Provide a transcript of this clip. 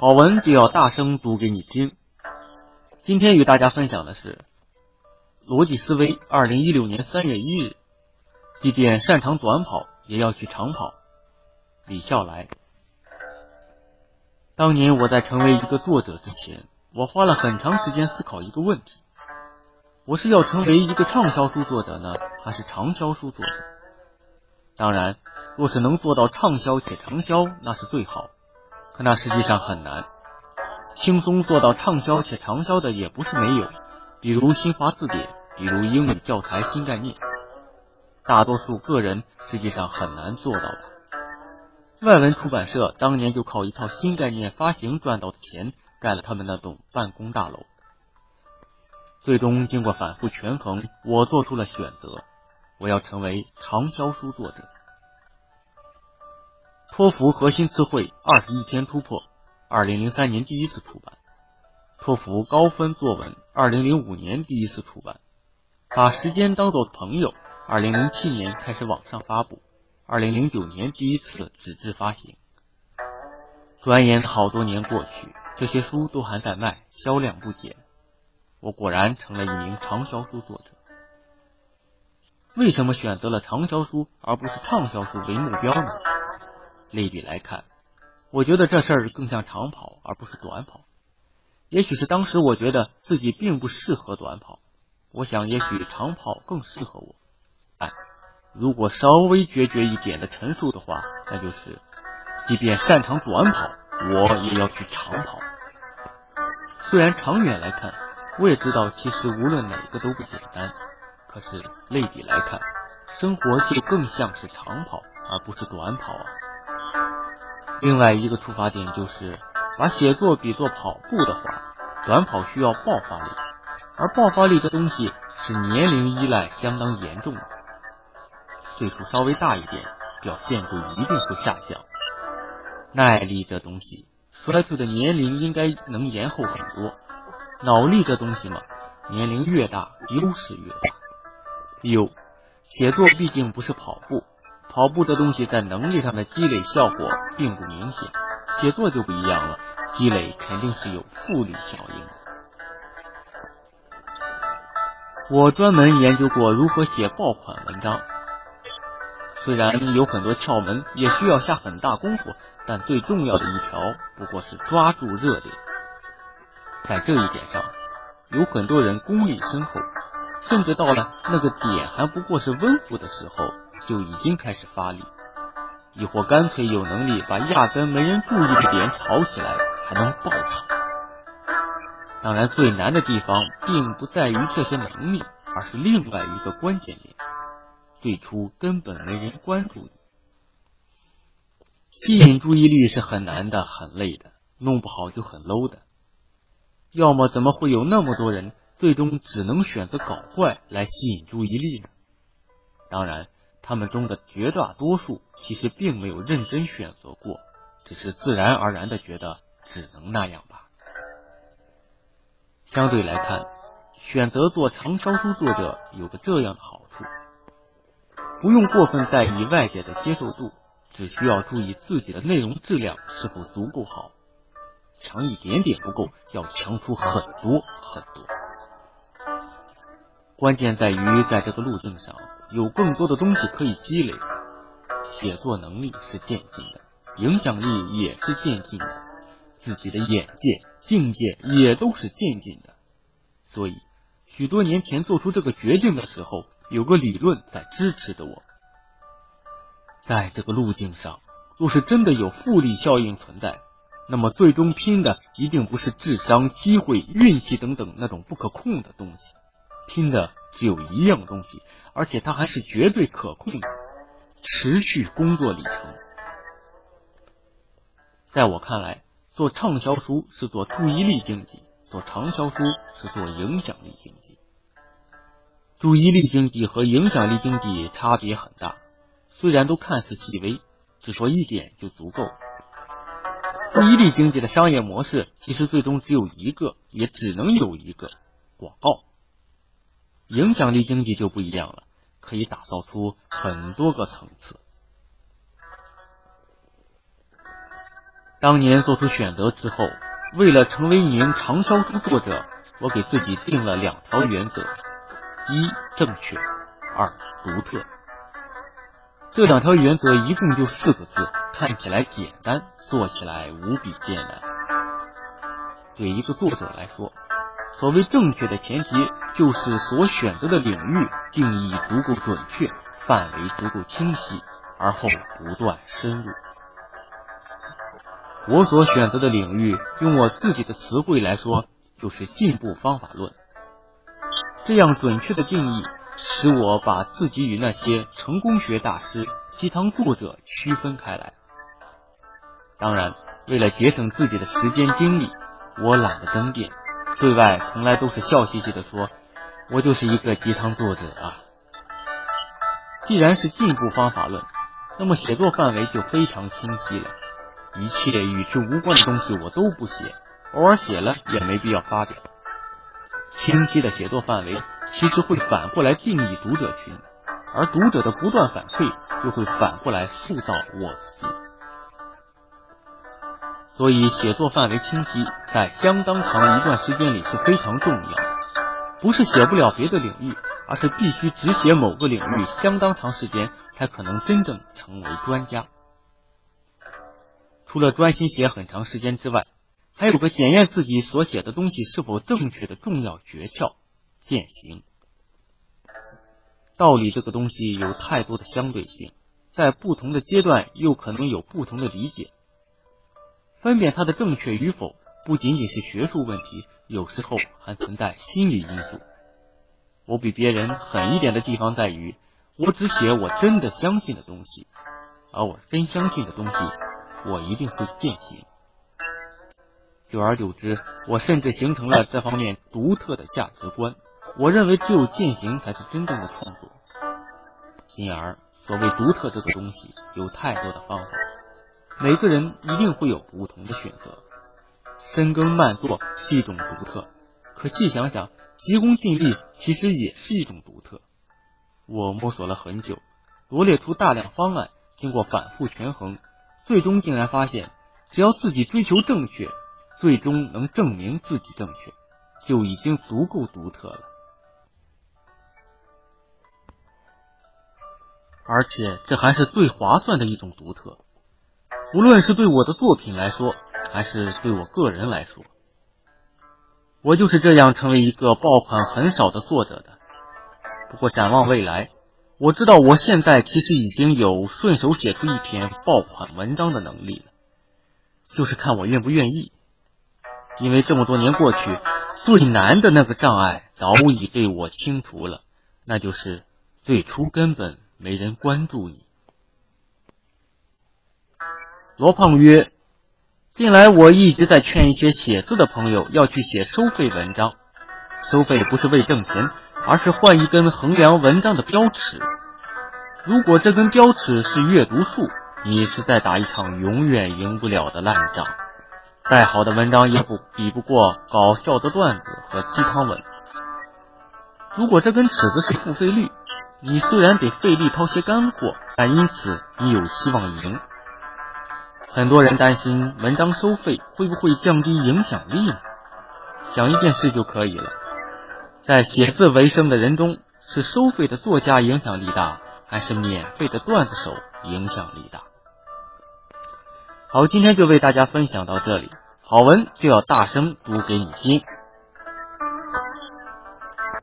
好文就要大声读给你听。今天与大家分享的是逻辑思维，二零一六年三月一日，即便擅长短跑，也要去长跑。李笑来。当年我在成为一个作者之前，我花了很长时间思考一个问题：我是要成为一个畅销书作者呢，还是长销书作者？当然，若是能做到畅销且长销，那是最好。可那实际上很难，轻松做到畅销且长销的也不是没有，比如新华字典，比如英语教材新概念，大多数个人实际上很难做到的。外文出版社当年就靠一套新概念发行赚到的钱，盖了他们那栋办公大楼。最终经过反复权衡，我做出了选择，我要成为长销书作者。托福核心词汇二十一天突破，二零零三年第一次出版；托福高分作文，二零零五年第一次出版。把时间当做朋友，二零零七年开始网上发布，二零零九年第一次纸质发行。转眼好多年过去，这些书都还在卖，销量不减。我果然成了一名畅销书作者。为什么选择了畅销书而不是畅销书为目标呢？类比来看，我觉得这事儿更像长跑而不是短跑。也许是当时我觉得自己并不适合短跑，我想也许长跑更适合我。哎，如果稍微决绝一点的陈述的话，那就是，即便擅长短跑，我也要去长跑。虽然长远来看，我也知道其实无论哪个都不简单，可是类比来看，生活就更像是长跑而不是短跑啊。另外一个出发点就是，把写作比作跑步的话，短跑需要爆发力，而爆发力的东西是年龄依赖相当严重的，岁数稍微大一点，表现就一定会下降。耐力这东西，衰退的年龄应该能延后很多。脑力这东西嘛，年龄越大，优势越大。有，写作毕竟不是跑步。跑步的东西在能力上的积累效果并不明显，写作就不一样了，积累肯定是有复利效应的。我专门研究过如何写爆款文章，虽然有很多窍门，也需要下很大功夫，但最重要的一条不过是抓住热点。在这一点上，有很多人功力深厚，甚至到了那个点还不过是温乎的时候。就已经开始发力，亦或干脆有能力把压根没人注意的点炒起来，还能爆炒。当然，最难的地方并不在于这些能力，而是另外一个关键点：最初根本没人关注你。吸引注意力是很难的，很累的，弄不好就很 low 的。要么怎么会有那么多人最终只能选择搞坏来吸引注意力呢？当然。他们中的绝大多数其实并没有认真选择过，只是自然而然的觉得只能那样吧。相对来看，选择做长销书作者有个这样的好处：不用过分在意外界的接受度，只需要注意自己的内容质量是否足够好。强一点点不够，要强出很多很多。关键在于在这个路径上。有更多的东西可以积累，写作能力是渐进的，影响力也是渐进的，自己的眼界、境界也都是渐进的。所以，许多年前做出这个决定的时候，有个理论在支持着我。在这个路径上，若是真的有复利效应存在，那么最终拼的一定不是智商、机会、运气等等那种不可控的东西，拼的。只有一样东西，而且它还是绝对可控的持续工作里程。在我看来，做畅销书是做注意力经济，做长销书是做影响力经济。注意力经济和影响力经济差别很大，虽然都看似细微，只说一点就足够。注意力经济的商业模式其实最终只有一个，也只能有一个广告。影响力经济就不一样了，可以打造出很多个层次。当年做出选择之后，为了成为一名畅销书作者，我给自己定了两条原则：一、正确；二、独特。这两条原则一共就四个字，看起来简单，做起来无比艰难。对一个作者来说，所谓正确的前提，就是所选择的领域定义足够准确，范围足够清晰，而后不断深入。我所选择的领域，用我自己的词汇来说，就是进步方法论。这样准确的定义，使我把自己与那些成功学大师、鸡汤作者区分开来。当然，为了节省自己的时间精力，我懒得争辩，对外从来都是笑嘻嘻的说：“我就是一个鸡汤作者啊。”既然是进步方法论，那么写作范围就非常清晰了。一切与之无关的东西我都不写，偶尔写了也没必要发表。清晰的写作范围其实会反过来定义读者群，而读者的不断反馈就会反过来塑造我自己。所以，写作范围清晰，在相当长一段时间里是非常重要的。不是写不了别的领域，而是必须只写某个领域相当长时间，才可能真正成为专家。除了专心写很长时间之外，还有个检验自己所写的东西是否正确的重要诀窍——践行。道理这个东西有太多的相对性，在不同的阶段又可能有不同的理解。分辨它的正确与否，不仅仅是学术问题，有时候还存在心理因素。我比别人狠一点的地方在于，我只写我真的相信的东西，而我真相信的东西。我一定会践行。久而久之，我甚至形成了这方面独特的价值观。我认为只有践行才是真正的创作。因而，所谓独特这个东西，有太多的方法，每个人一定会有不同的选择。深耕慢做是一种独特，可细想想，急功近利其实也是一种独特。我摸索了很久，罗列出大量方案，经过反复权衡。最终竟然发现，只要自己追求正确，最终能证明自己正确，就已经足够独特了。而且这还是最划算的一种独特，无论是对我的作品来说，还是对我个人来说，我就是这样成为一个爆款很少的作者的。不过展望未来。我知道我现在其实已经有顺手写出一篇爆款文章的能力了，就是看我愿不愿意。因为这么多年过去，最难的那个障碍早已被我清除了，那就是最初根本没人关注你。罗胖曰：“近来我一直在劝一些写字的朋友要去写收费文章，收费不是为挣钱。”而是换一根衡量文章的标尺。如果这根标尺是阅读数，你是在打一场永远赢不了的烂仗。再好的文章也不比不过搞笑的段子和鸡汤文。如果这根尺子是付费率，你虽然得费力掏些干货，但因此你有希望赢。很多人担心文章收费会不会降低影响力呢？想一件事就可以了。在写字为生的人中，是收费的作家影响力大，还是免费的段子手影响力大？好，今天就为大家分享到这里。好文就要大声读给你听。